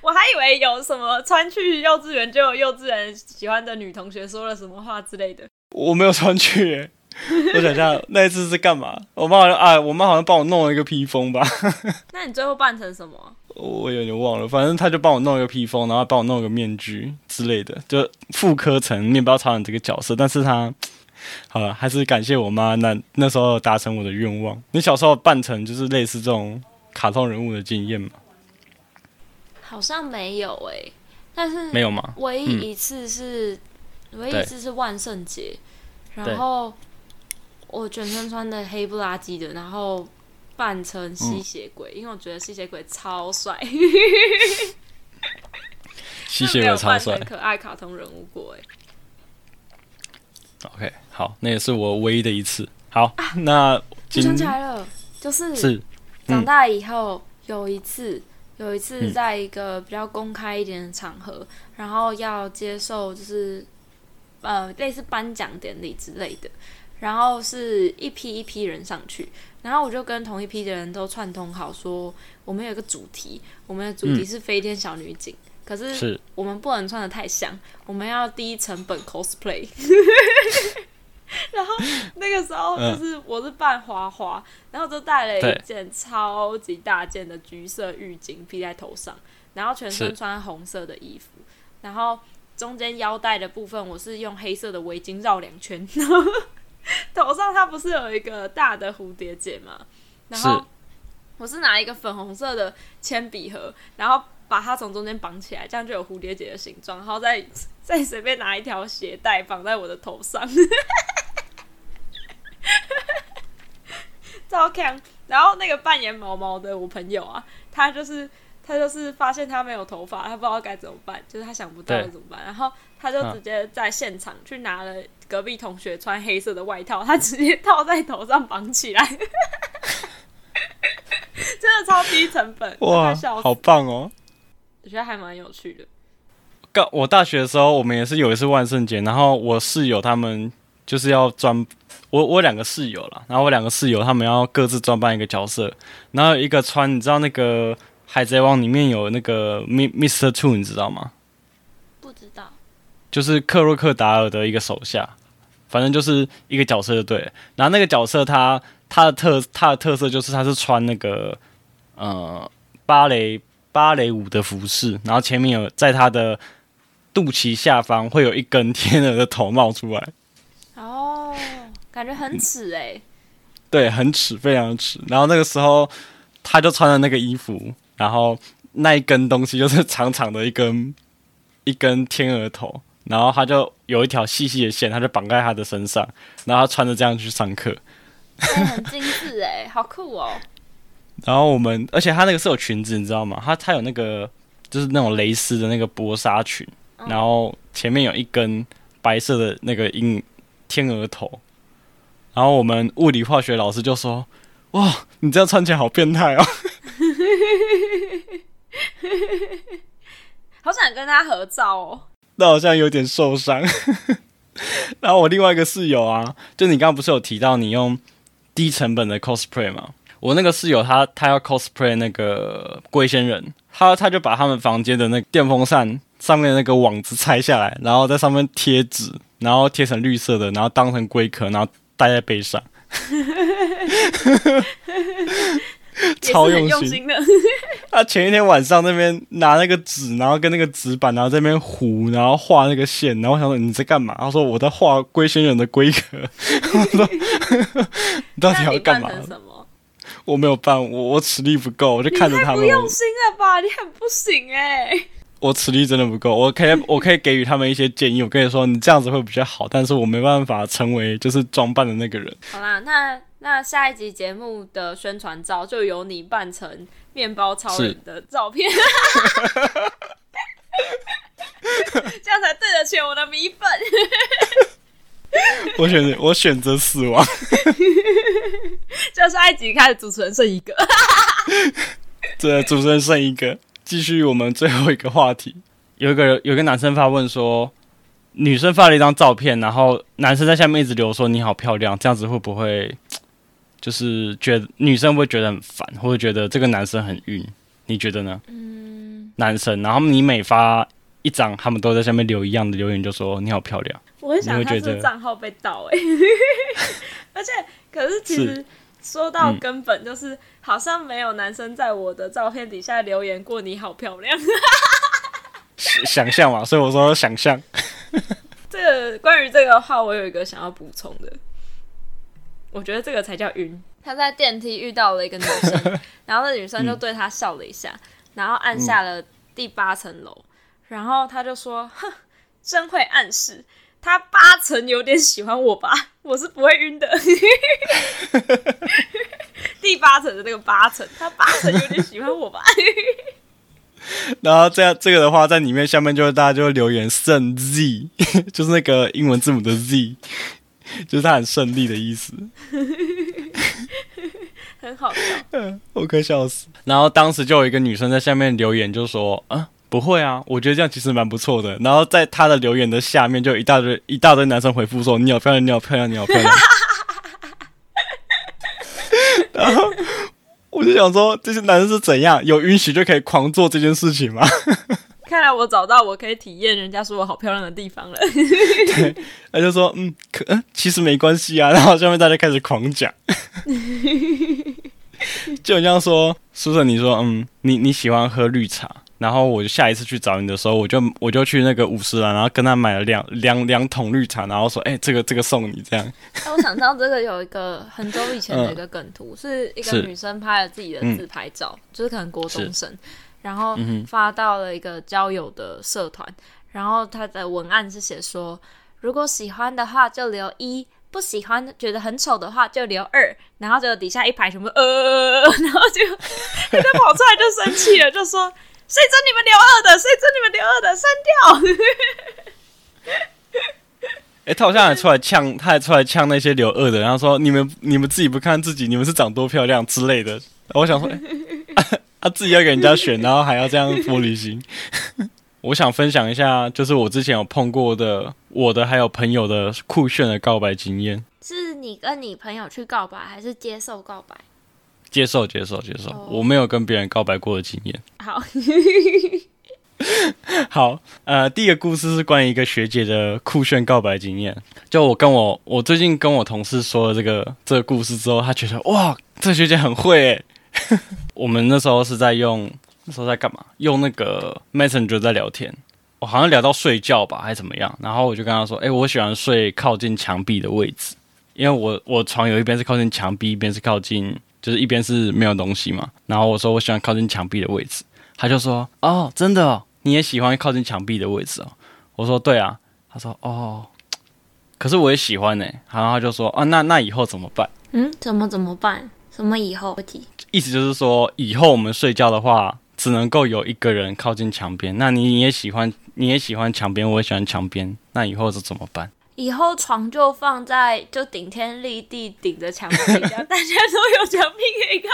我还以为有什么穿去幼稚园就有幼稚园喜欢的女同学说了什么话之类的。我没有穿去耶，我想一下那一次是干嘛？我妈好像啊，我妈好像帮我弄了一个披风吧。那你最后扮成什么？我有点忘了，反正她就帮我弄一个披风，然后帮我弄一个面具之类的，就复刻成面包超人这个角色。但是她 好了，还是感谢我妈，那那时候达成我的愿望。你小时候扮成就是类似这种卡通人物的经验吗？好像没有诶、欸，但是没有吗？唯一一次是，嗯、唯一一次是万圣节，然后我全身穿的黑不拉几的，然后扮成吸血鬼，嗯、因为我觉得吸血鬼超帅。吸血鬼超帅，可爱卡通人物过哎。OK，好，那也是我唯一的一次。好，啊、那我想起来了，就是是长大以后有一次。有一次，在一个比较公开一点的场合，嗯、然后要接受就是呃类似颁奖典礼之类的，然后是一批一批人上去，然后我就跟同一批的人都串通好说，我们有一个主题，我们的主题是飞天小女警，嗯、可是我们不能穿的太像，我们要低成本 cosplay。然后那个时候就是我是扮花花，嗯、然后就带了一件超级大件的橘色浴巾披在头上，然后全身穿红色的衣服，然后中间腰带的部分我是用黑色的围巾绕两圈，然后 头上它不是有一个大的蝴蝶结吗？然后我是拿一个粉红色的铅笔盒，然后把它从中间绑起来，这样就有蝴蝶结的形状，然后再再随便拿一条鞋带绑在我的头上。超强！然后那个扮演毛毛的我朋友啊，他就是他就是发现他没有头发，他不知道该怎么办，就是他想不到怎么办，然后他就直接在现场去拿了隔壁同学穿黑色的外套，他直接套在头上绑起来，真的超低成本，哇，好棒哦！我觉得还蛮有趣的。刚我大学的时候，我们也是有一次万圣节，然后我室友他们就是要装。我我两个室友了，然后我两个室友他们要各自装扮一个角色，然后一个穿，你知道那个海贼王里面有那个 Mr. Two，你知道吗？就是克洛克达尔的一个手下，反正就是一个角色就对了。然后那个角色他他的特他的特色就是他是穿那个呃芭蕾芭蕾舞的服饰，然后前面有在他的肚脐下方会有一根天鹅的头冒出来。哦。感觉很耻哎、欸，对，很耻，非常耻。然后那个时候，他就穿了那个衣服，然后那一根东西就是长长的一根一根天鹅头，然后他就有一条细细的线，他就绑在他的身上，然后他穿着这样去上课，欸、很精致哎，好酷哦。然后我们，而且他那个是有裙子，你知道吗？他他有那个就是那种蕾丝的那个薄纱裙，然后前面有一根白色的那个鹰天鹅头。然后我们物理化学老师就说：“哇，你这样穿起来好变态哦！” 好想跟他合照哦。那好像有点受伤。然后我另外一个室友啊，就你刚刚不是有提到你用低成本的 cosplay 吗？我那个室友他他要 cosplay 那个龟仙人，他他就把他们房间的那个电风扇上面那个网子拆下来，然后在上面贴纸，然后贴成绿色的，然后当成龟壳，然后。戴在背上，超用心，用心的。他前一天晚上那边拿那个纸，然后跟那个纸板，然后在那边糊，然后画那个线。然后我想说你在干嘛？他说我在画龟仙人的龟壳。我说你到底要干嘛？我没有办，我我实力不够，我就看着他们。不用心了吧？你很不行哎、欸。我实力真的不够，我可以我可以给予他们一些建议。我跟你说，你这样子会比较好，但是我没办法成为就是装扮的那个人。好啦，那那下一集节目的宣传照就由你扮成面包超人的照片，这样才对得起我的米粉。我选择我选择死亡，就下一集开始主持人剩一个，对，主持人剩一个。继续我们最后一个话题，有一个有一个男生发问说，女生发了一张照片，然后男生在下面一直留说你好漂亮，这样子会不会就是觉得女生会觉得很烦，或者觉得这个男生很晕？你觉得呢？嗯，男生，然后你每发一张，他们都在下面留一样的留言，就说你好漂亮。我会想他是账号被盗哎，而且可是其实。说到根本，就是好像没有男生在我的照片底下留言过“你好漂亮”。想象嘛，所以我说想象。这个关于这个话，我有一个想要补充的。我觉得这个才叫晕。他在电梯遇到了一个女生，然后那女生就对他笑了一下，然后按下了第八层楼，然后他就说：“哼，真会暗示。”他八成有点喜欢我吧，我是不会晕的。第八层的那个八成，他八成有点喜欢我吧。然后这样这个的话，在里面下面就大家就会留言胜 Z，就是那个英文字母的 Z，就是他很胜利的意思。很好笑，我快笑死。然后当时就有一个女生在下面留言，就说啊。不会啊，我觉得这样其实蛮不错的。然后在他的留言的下面，就一大堆一大堆男生回复说：“你好漂亮，你好漂亮，你好漂亮。” 然后我就想说，这些男生是怎样有允许就可以狂做这件事情吗？看来我找到我可以体验人家说我好漂亮的地方了。对，他就说：“嗯，可嗯，其实没关系啊。”然后下面大家开始狂讲，就好像说，书生，你说：“嗯，你你喜欢喝绿茶。”然后我就下一次去找你的时候，我就我就去那个五十兰，然后跟他买了两两两桶绿茶，然后说：“哎、欸，这个这个送你。”这样。我想到这个有一个很久以前的一个梗图，嗯、是一个女生拍了自己的自拍照，嗯、就是可能国中生，然后发到了一个交友的社团，然后她的文案是写说：“如果喜欢的话就留一，不喜欢觉得很丑的话就留二，然后就底下一排什么呃，然后就 他就跑出来就生气了，就说谁准你们留二的？谁准你们留二的？删掉！哎、欸，他好像还出来呛，他还出来呛那些留二的，然后说你们你们自己不看自己，你们是长多漂亮之类的。我想说，他、欸啊、自己要给人家选，然后还要这样玻璃心。我想分享一下，就是我之前有碰过的，我的还有朋友的酷炫的告白经验。是你跟你朋友去告白，还是接受告白？接受，接受，接受。Oh. 我没有跟别人告白过的经验。好，好，呃，第一个故事是关于一个学姐的酷炫告白经验。就我跟我，我最近跟我同事说了这个这个故事之后，他觉得哇，这学姐很会诶。我们那时候是在用。那时候在干嘛？用那个 Messenger 在聊天，我好像聊到睡觉吧，还是怎么样？然后我就跟他说：“哎、欸，我喜欢睡靠近墙壁的位置，因为我我床有一边是靠近墙壁，一边是靠近，就是一边是没有东西嘛。”然后我说：“我喜欢靠近墙壁的位置。”他就说：“哦，真的哦，你也喜欢靠近墙壁的位置哦？”我说：“对啊。”他说：“哦，可是我也喜欢呢。”然后他就说：“啊，那那以后怎么办？”嗯，怎么怎么办？什么以后问题？意思就是说，以后我们睡觉的话。只能够有一个人靠近墙边，那你也喜欢，你也喜欢墙边，我也喜欢墙边，那以后是怎么办？以后床就放在就顶天立地顶着墙壁，大家都有墙壁可以靠。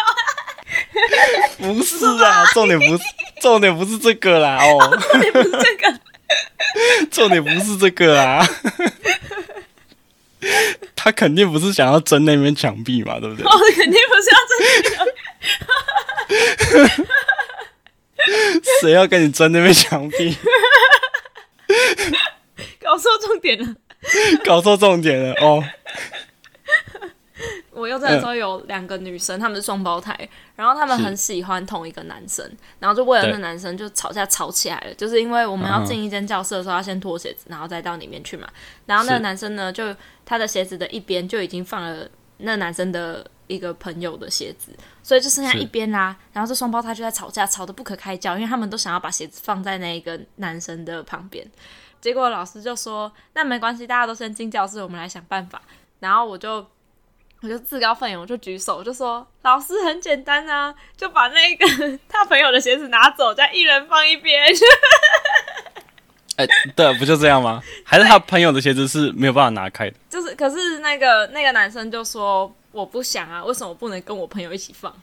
不是啊，重点不是重点不是这个啦哦，重点不是这个，重点不是这个啊，他肯定不是想要争那面墙壁嘛，对不对？哦，肯定不是要争那个。谁要跟你争那边墙壁？搞错重点了！搞错重点了哦！我幼稚园的时候有两个女生，她们是双胞胎，然后她们很喜欢同一个男生，然后就为了那男生就吵架吵起来了，就是因为我们要进一间教室的时候要先脱鞋子，然后再到里面去嘛。然后那个男生呢，就他的鞋子的一边就已经放了那男生的。一个朋友的鞋子，所以就剩下一边啦。然后这双胞胎就在吵架，吵得不可开交，因为他们都想要把鞋子放在那个男生的旁边。结果老师就说：“那没关系，大家都先进教室，我们来想办法。”然后我就我就自告奋勇，我就举手，我就说：“老师很简单啊，就把那个 他朋友的鞋子拿走，再一人放一边。”哎、欸，对，不就这样吗？还是他朋友的鞋子是没有办法拿开的？就是，可是那个那个男生就说。我不想啊，为什么不能跟我朋友一起放？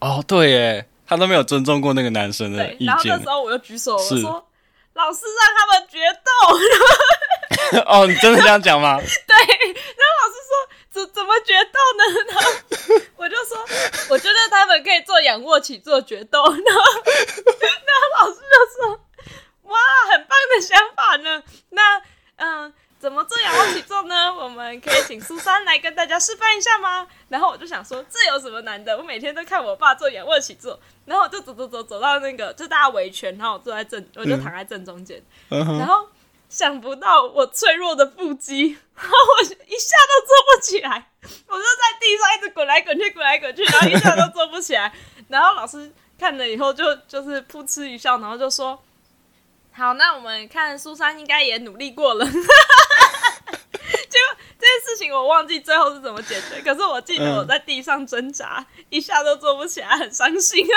哦，对耶，他都没有尊重过那个男生的意见。然后那时候我就举手，我说：“老师让他们决斗。”哦，你真的这样讲吗？对。然后老师说：“怎怎么决斗呢？”然后我就说：“我觉得他们可以做仰卧起坐决斗。”然后，然后老师就说：“哇，很棒的想法呢。那”那嗯。怎么做仰卧起坐呢？我们可以请苏珊来跟大家示范一下吗？然后我就想说，这有什么难的？我每天都看我爸做仰卧起坐，然后我就走走走走到那个，就大家围圈，然后我坐在正，我就躺在正中间。嗯、然后想不到我脆弱的腹肌，然后我一下都坐不起来，我就在地上一直滚来滚去，滚来滚去，然后一下都坐不起来。然后老师看了以后就就是噗嗤一笑，然后就说。好，那我们看苏珊应该也努力过了，结果这件事情我忘记最后是怎么解决。可是我记得我在地上挣扎，嗯、一下都坐不起来，很伤心啊。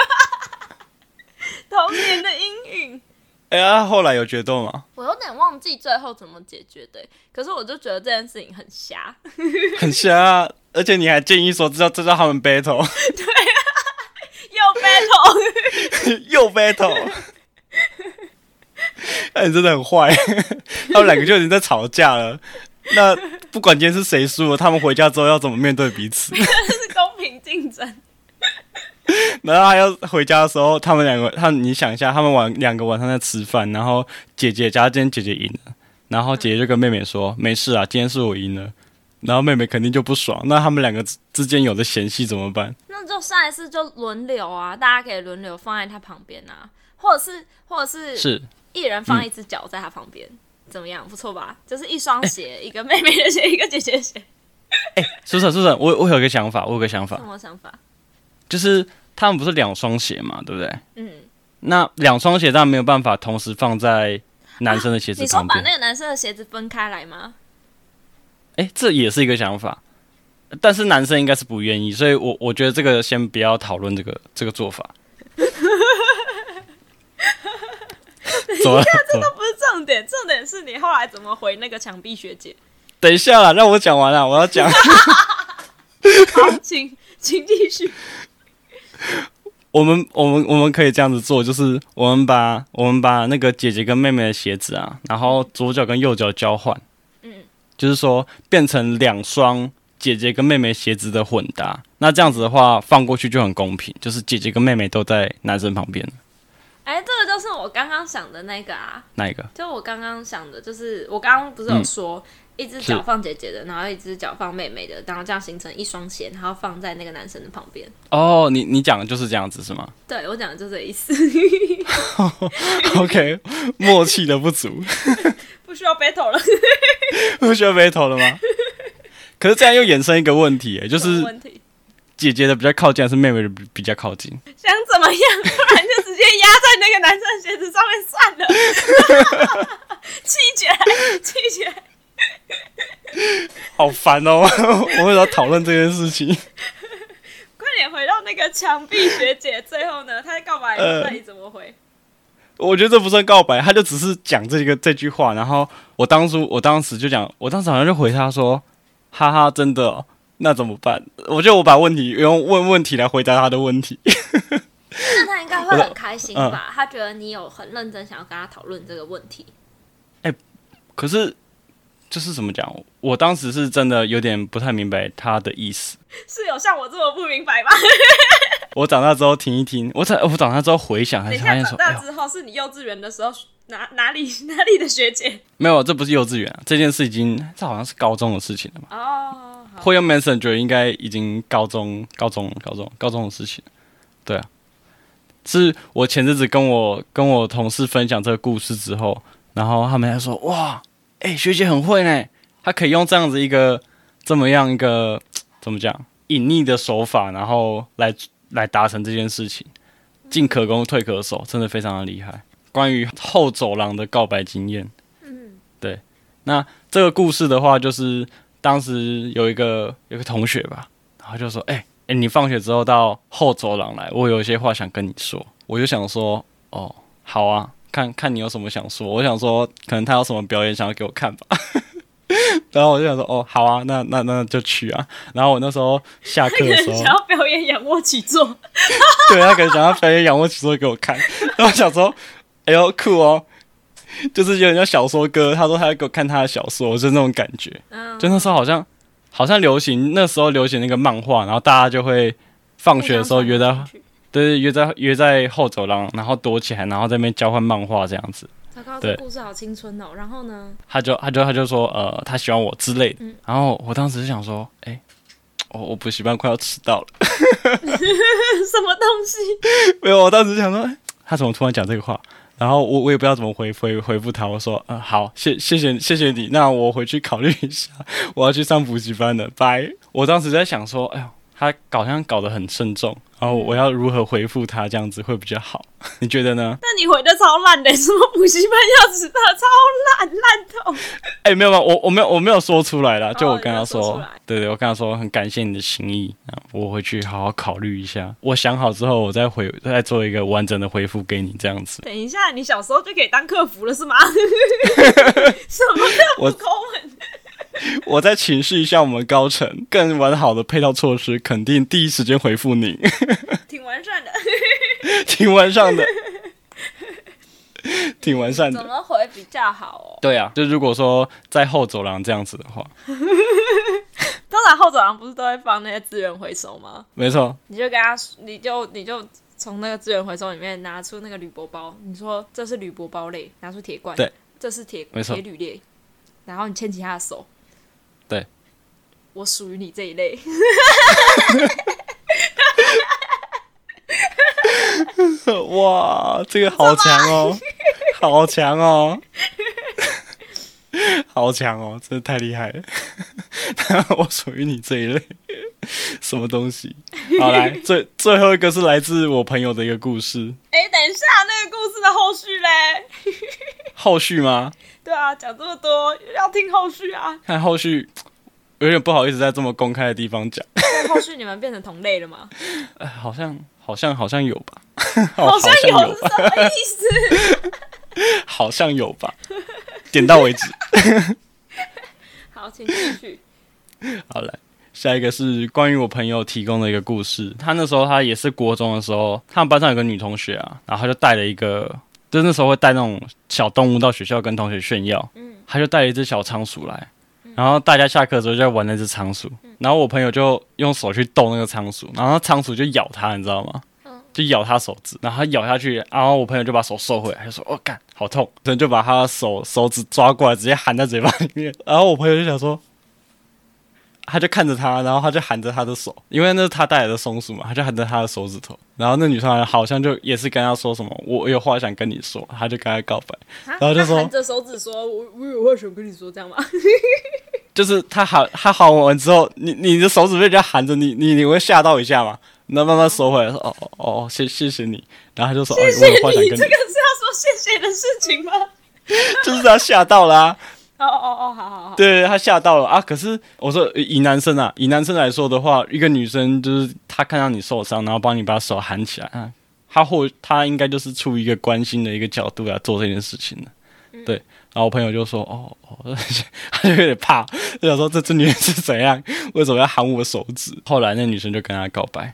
童年的阴影。哎呀，后来有决斗吗？我有点忘记最后怎么解决的。可是我就觉得这件事情很瞎，很瞎。而且你还建议说，这叫这叫他们 battle。对啊，又 battle，又 battle。那你真的很坏，他们两个就已经在吵架了。那不管今天是谁输了，他们回家之后要怎么面对彼此？这是公平竞争。然后还要回家的时候，他们两个，他你想一下，他们晚两个晚上在吃饭，然后姐姐家今天姐姐赢了，然后姐姐就跟妹妹说：“没事啊，今天是我赢了。”然后妹妹肯定就不爽。那他们两个之间有的嫌隙怎么办？那就上一次就轮流啊，大家可以轮流放在他旁边啊，或者是，或者是是。一人放一只脚在他旁边，嗯，怎么样？不错吧？就是一双鞋，欸，一个妹妹的鞋，一个姐姐的鞋。哎，欸，是不是？是不是？我我有个想法，我有个想法。什么想法？就是他们不是两双鞋嘛，对不对？嗯。那两双鞋当然没有办法同时放在男生的鞋子旁边，啊。你说把那个男生的鞋子分开来吗？哎，这也是一个想法，但是男生应该是不愿意，所以我我觉得这个先不要讨论这个这个做法。等一下，这都不是重点，重点是你后来怎么回那个墙壁学姐？等一下啦，让我讲完了，我要讲。好，请请继续。我们我们我们可以这样子做，就是我们把我们把那个姐姐跟妹妹的鞋子啊，然后左脚跟右脚交换，嗯，就是说变成两双姐姐跟妹妹鞋子的混搭。那这样子的话，放过去就很公平，就是姐姐跟妹妹都在男生旁边。哎、欸，这个就是我刚刚想的那个啊，哪一个？就我刚刚想的，就是我刚刚不是有说。嗯一只脚放姐姐的，然后一只脚放妹妹的，然后这样形成一双鞋，然后放在那个男生的旁边。哦，你你讲的就是这样子是吗？对，我讲的就是这意思。OK，默契的不足，不需要 battle 了，不需要 battle 了吗？可是这样又衍生一个问题，哎，就是姐姐的比较靠近，还是妹妹的比较靠近？想怎么样？不然就直接压在那个男生的鞋子上面算了，气起来，气绝。好烦哦！我为什么要讨论这件事情？快点回到那个墙壁学姐，最后呢，她在告白，那你怎么回？我觉得这不算告白，他就只是讲这个这句话。然后我当初，我当时就讲，我当时好像就回他说：“哈哈，真的哦，那怎么办？”我觉得我把问题用问问题来回答他的问题。那他应该会很开心吧？他觉得你有很认真想要跟他讨论这个问题。哎，可是。就是怎么讲？我当时是真的有点不太明白他的意思。是有像我这么不明白吗？我长大之后听一听，我长我长大之后回想，才发现说，长大之后是你幼稚园的时候哪哪里哪里的学姐？没有，这不是幼稚园啊，这件事已经这好像是高中的事情了嘛。哦，会用 Messenger 应该已经高中高中高中高中的事情。对啊，是我前阵子跟我跟我同事分享这个故事之后，然后他们还说哇。哎、欸，学姐很会呢，她可以用这样子一个这么样一个怎么讲隐匿的手法，然后来来达成这件事情，进可攻退可守，真的非常的厉害。关于后走廊的告白经验，嗯，对，那这个故事的话，就是当时有一个有一个同学吧，然后就说：“哎、欸、哎、欸，你放学之后到后走廊来，我有一些话想跟你说。”我就想说：“哦，好啊。”看看你有什么想说，我想说，可能他有什么表演想要给我看吧。然后我就想说，哦，好啊，那那那就去啊。然后我那时候下课的时候，想要表演仰卧起坐，对，他可能想要表演仰卧起坐给我看。然后我想说，哎呦酷哦，就是有点像小说哥，他说他要给我看他的小说，就那种感觉。就那时候好像好像流行，那时候流行那个漫画，然后大家就会放学的时候约在。对，约在约在后走廊，然后躲起来，然后在那边交换漫画这样子。糟糕，这故事好青春哦。然后呢？他就他就他就说，呃，他喜欢我之类的。嗯、然后我当时就想说，哎，我我补习班快要迟到了。什么东西？没有，我当时想说，他怎么突然讲这个话？然后我我也不知道怎么回回回复他。我说，嗯、好，谢谢谢谢谢你。那我回去考虑一下，我要去上补习班了，拜。我当时在想说，哎呦，他好像搞得很慎重。然后我要如何回复他，这样子会比较好？你觉得呢？那你回的超烂的，什么补习班要迟到，超烂烂透。哎、欸，没有没有，我我没有我没有说出来啦，就我跟他说，哦、对对，我跟他说很感谢你的心意，我回去好好考虑一下。我想好之后，我再回再做一个完整的回复给你，这样子。等一下，你小时候就可以当客服了是吗？什么客服口吻？我再请示一下我们高层，更完好的配套措施，肯定第一时间回复您。挺完善的，挺完善的，挺完善的。怎么回比较好哦？对啊，就如果说在后走廊这样子的话，通常后走廊不是都会放那些资源回收吗？没错，你就跟他，你就你就从那个资源回收里面拿出那个铝箔包，你说这是铝箔包类，拿出铁罐，对，这是铁铁铝类，然后你牵起他的手。对，我属于你这一类。哇，这个好强哦，好强哦，好强哦，真的太厉害了。我属于你这一类，什么东西？好，来，最最后一个是来自我朋友的一个故事。哎，等一下，那个故事的后续嘞？后续吗？对啊，讲这么多，要听后续啊。看后续，有点不好意思在这么公开的地方讲。后续你们变成同类了吗？哎，好像好像好像有吧，好像有，是什么意思？好像有吧，点到为止。好，请继续。好来，下一个是关于我朋友提供的一个故事。他那时候他也是国中的时候，他们班上有个女同学啊，然后他就带了一个，就那时候会带那种小动物到学校跟同学炫耀。嗯，他就带了一只小仓鼠来，然后大家下课的时候就在玩那只仓鼠，然后我朋友就用手去逗那个仓鼠，然后仓鼠就咬他，你知道吗？就咬他手指，然后他咬下去，然后我朋友就把手收回来，他就说：“哦，干，好痛！”然后就把他的手手指抓过来，直接含在嘴巴里面。然后我朋友就想说，他就看着他，然后他就含着他的手，因为那是他带来的松鼠嘛，他就含着他的手指头。然后那女生好像就也是跟他说什么：“我有话想跟你说。”他就跟他告白，然后就说：“含着手指说，我我有话想跟你说，这样吗？” 就是他喊他喊完之后，你你的手指被人家喊着，你你你会吓到一下吗？那慢慢收回来，说哦哦哦，谢谢谢你。然后他就说，谢谢你，哦、我有话想跟你。这个是要说谢谢的事情吗？就是他吓到了啊。哦哦哦，好好好。对，他吓到了啊。可是我说以男生啊，以男生来说的话，一个女生就是他看到你受伤，然后帮你把手含起来啊，他或他应该就是出于一个关心的一个角度来做这件事情的。嗯、对。然后我朋友就说，哦哦，他就有点怕，就想说这这女人是怎样，为什么要喊我手指？后来那女生就跟他告白。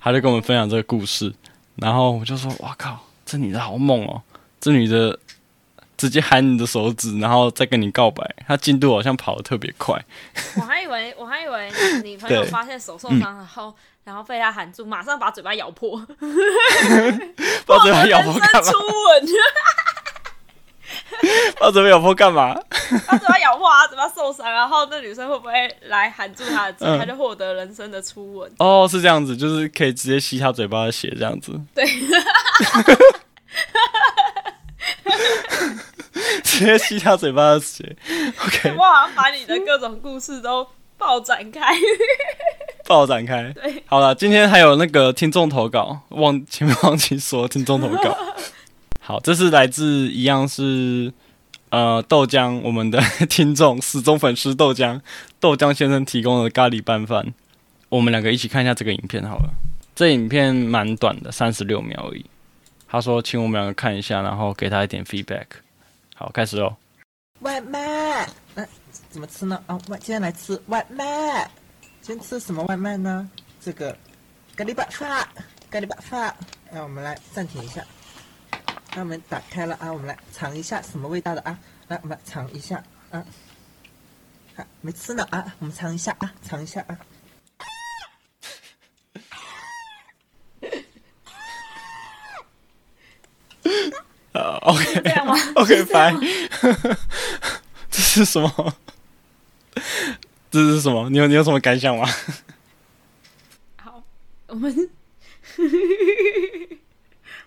他就跟我们分享这个故事，然后我就说：“哇靠，这女的好猛哦！这女的直接喊你的手指，然后再跟你告白，她进度好像跑得特别快。”我还以为我还以为你朋友发现手受伤，然后、嗯、然后被他喊住，马上把嘴巴咬破，把嘴巴咬破干嘛？把嘴巴咬破干嘛？他嘴巴咬破啊，嘴巴受伤，然后那女生会不会来含住他的嘴，嗯、他就获得人生的初吻？哦，是这样子，就是可以直接吸他嘴巴的血，这样子。对，直接吸他嘴巴的血。OK，我好像把你的各种故事都爆展开，爆展开。对，好了，今天还有那个听众投稿，忘前面忘记说听众投稿。好，这是来自一样是呃豆浆，我们的 听众死忠粉丝豆浆，豆浆先生提供的咖喱拌饭。我们两个一起看一下这个影片好了，这影片蛮短的，三十六秒而已。他说请我们两个看一下，然后给他一点 feedback。好，开始喽。外卖，那怎么吃呢？啊，外今天来吃外卖。今天吃什么外卖呢？这个咖喱拌饭，咖喱拌饭。那我们来暂停一下。那我们打开了啊，我们来尝一下什么味道的啊？来，我们来尝一下啊。还没吃呢啊，我们尝一下啊，尝一下啊。啊，OK，OK，fine。这是什么？这是什么？你有你有什么感想吗？好，我们。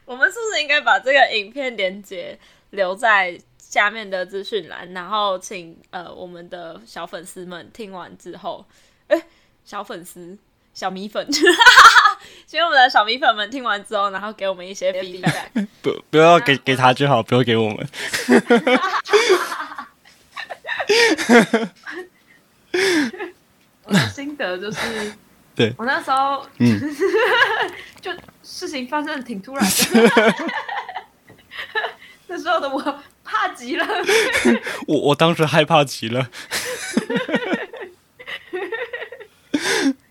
我们是不是应该把这个影片连接留在下面的资讯栏，然后请呃我们的小粉丝们听完之后，哎，小粉丝、小米粉，请我们的小米粉们听完之后，然后给我们一些 feedback。不，不要给给他就好，不要给我们。我的心得就是，对我那时候，嗯，就。事情发生的挺突然的，那时候的我怕极了。我我当时害怕极了。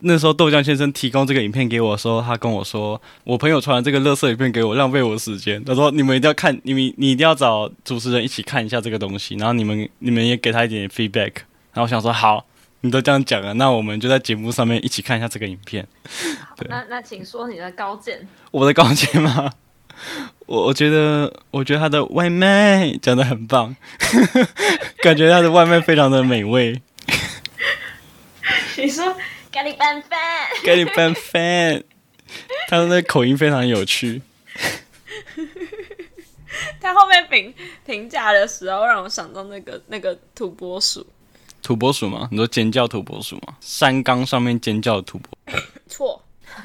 那时候豆浆先生提供这个影片给我的时候，他跟我说，我朋友传了这个乐色影片给我，浪费我的时间。他说你们一定要看，你们你一定要找主持人一起看一下这个东西，然后你们你们也给他一点点 feedback。然后我想说好。你都这样讲了，那我们就在节目上面一起看一下这个影片。对，那那请说你的高见。我的高见吗？我我觉得，我觉得他的外卖讲的很棒，感觉他的外卖非常的美味。你说咖喱拌饭，咖喱拌饭，他的那口音非常有趣。他后面评评价的时候，让我想到那个那个土拨鼠。土拨鼠吗？你说尖叫土拨鼠吗？山岗上面尖叫土拨？错。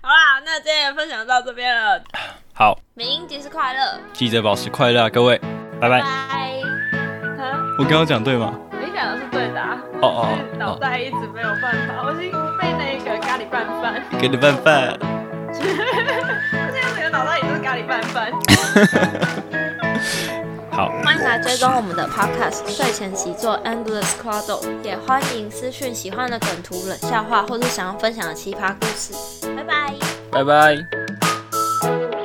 好啦，那今天分享到这边了。好，明英节日快乐，记得保持快乐，各位，拜拜。拜。我刚刚讲对吗？你讲的是对的。哦哦，脑袋一直没有办法，我已经被那个咖喱拌饭。给你拌饭。我现在整个脑袋也是咖喱拌饭。好，欢迎来追踪我们的 Podcast 睡前习作 Endless Cuddle 也欢迎私讯喜欢的梗图、冷笑话，或是想要分享的奇葩故事。拜拜，拜拜。